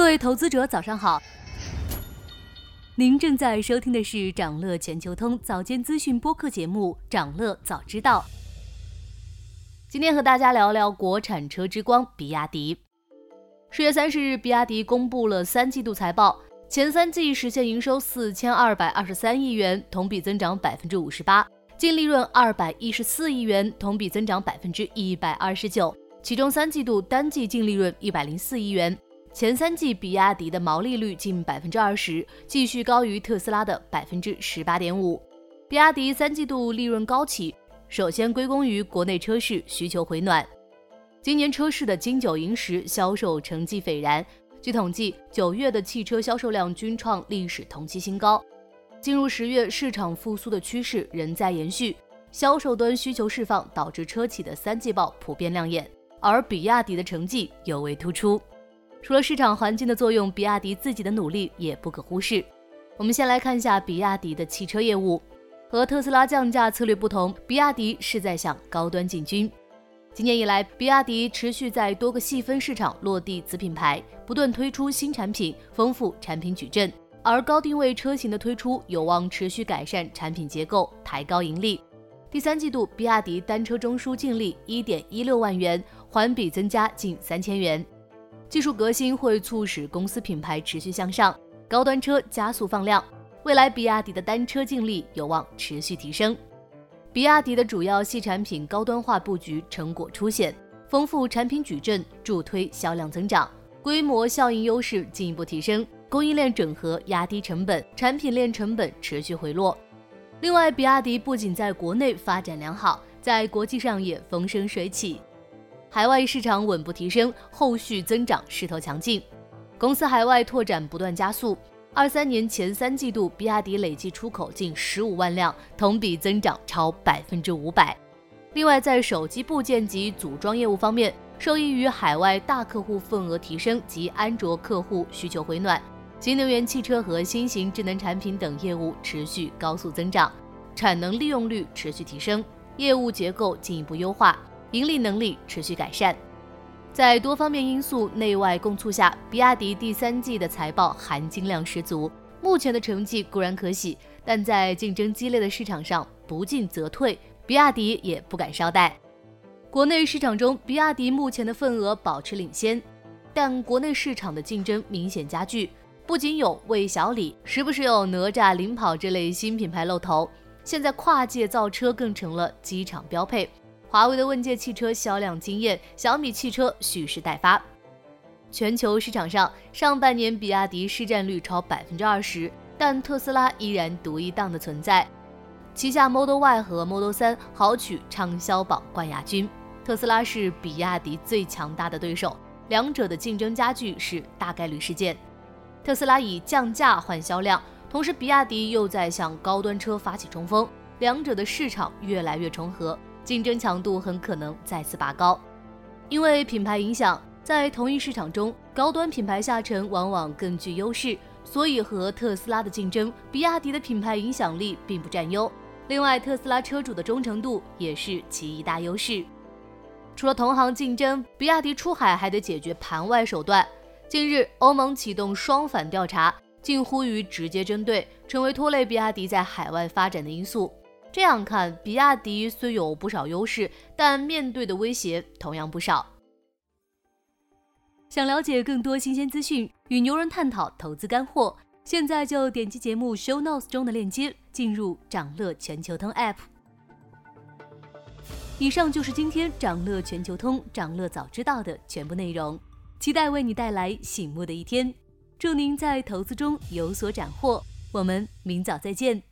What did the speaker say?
各位投资者，早上好。您正在收听的是长乐全球通早间资讯播客节目《长乐早知道》。今天和大家聊聊国产车之光比亚迪。十月三十日，比亚迪公布了三季度财报，前三季实现营收四千二百二十三亿元，同比增长百分之五十八，净利润二百一十四亿元，同比增长百分之一百二十九。其中三季度单季净利润一百零四亿元。前三季比亚迪的毛利率近百分之二十，继续高于特斯拉的百分之十八点五。比亚迪三季度利润高企，首先归功于国内车市需求回暖。今年车市的金九银十销售成绩斐然，据统计，九月的汽车销售量均创历史同期新高。进入十月，市场复苏的趋势仍在延续，销售端需求释放导致车企的三季报普遍亮眼，而比亚迪的成绩尤为突出。除了市场环境的作用，比亚迪自己的努力也不可忽视。我们先来看一下比亚迪的汽车业务。和特斯拉降价策略不同，比亚迪是在向高端进军。今年以来，比亚迪持续在多个细分市场落地子品牌，不断推出新产品，丰富产品矩阵。而高定位车型的推出，有望持续改善产品结构，抬高盈利。第三季度，比亚迪单车中枢净利一点一六万元，环比增加近三千元。技术革新会促使公司品牌持续向上，高端车加速放量，未来比亚迪的单车净利有望持续提升。比亚迪的主要系产品高端化布局成果出现，丰富产品矩阵助推销量增长，规模效应优势进一步提升，供应链整合压低成本，产品链成本持续回落。另外，比亚迪不仅在国内发展良好，在国际上也风生水起。海外市场稳步提升，后续增长势头强劲。公司海外拓展不断加速。二三年前三季度，比亚迪累计出口近十五万辆，同比增长超百分之五百。另外，在手机部件及组装业务方面，受益于海外大客户份额提升及安卓客户需求回暖，新能源汽车和新型智能产品等业务持续高速增长，产能利用率持续提升，业务结构进一步优化。盈利能力持续改善，在多方面因素内外共促下，比亚迪第三季的财报含金量十足。目前的成绩固然可喜，但在竞争激烈的市场上不进则退，比亚迪也不敢稍怠。国内市场中，比亚迪目前的份额保持领先，但国内市场的竞争明显加剧。不仅有魏小李，时不时有哪吒领跑这类新品牌露头，现在跨界造车更成了机场标配。华为的问界汽车销量惊艳，小米汽车蓄势待发。全球市场上，上半年比亚迪市占率超百分之二十，但特斯拉依然独一档的存在。旗下 Model Y 和 Model 3豪取畅销榜冠亚军。特斯拉是比亚迪最强大的对手，两者的竞争加剧是大概率事件。特斯拉以降价换销量，同时比亚迪又在向高端车发起冲锋，两者的市场越来越重合。竞争强度很可能再次拔高，因为品牌影响，在同一市场中，高端品牌下沉往往更具优势，所以和特斯拉的竞争，比亚迪的品牌影响力并不占优。另外，特斯拉车主的忠诚度也是其一大优势。除了同行竞争，比亚迪出海还得解决盘外手段。近日，欧盟启动双反调查，近乎于直接针对，成为拖累比亚迪在海外发展的因素。这样看，比亚迪虽有不少优势，但面对的威胁同样不少。想了解更多新鲜资讯，与牛人探讨投资干货，现在就点击节目 show notes 中的链接，进入掌乐全球通 app。以上就是今天掌乐全球通掌乐早知道的全部内容，期待为你带来醒目的一天。祝您在投资中有所斩获，我们明早再见。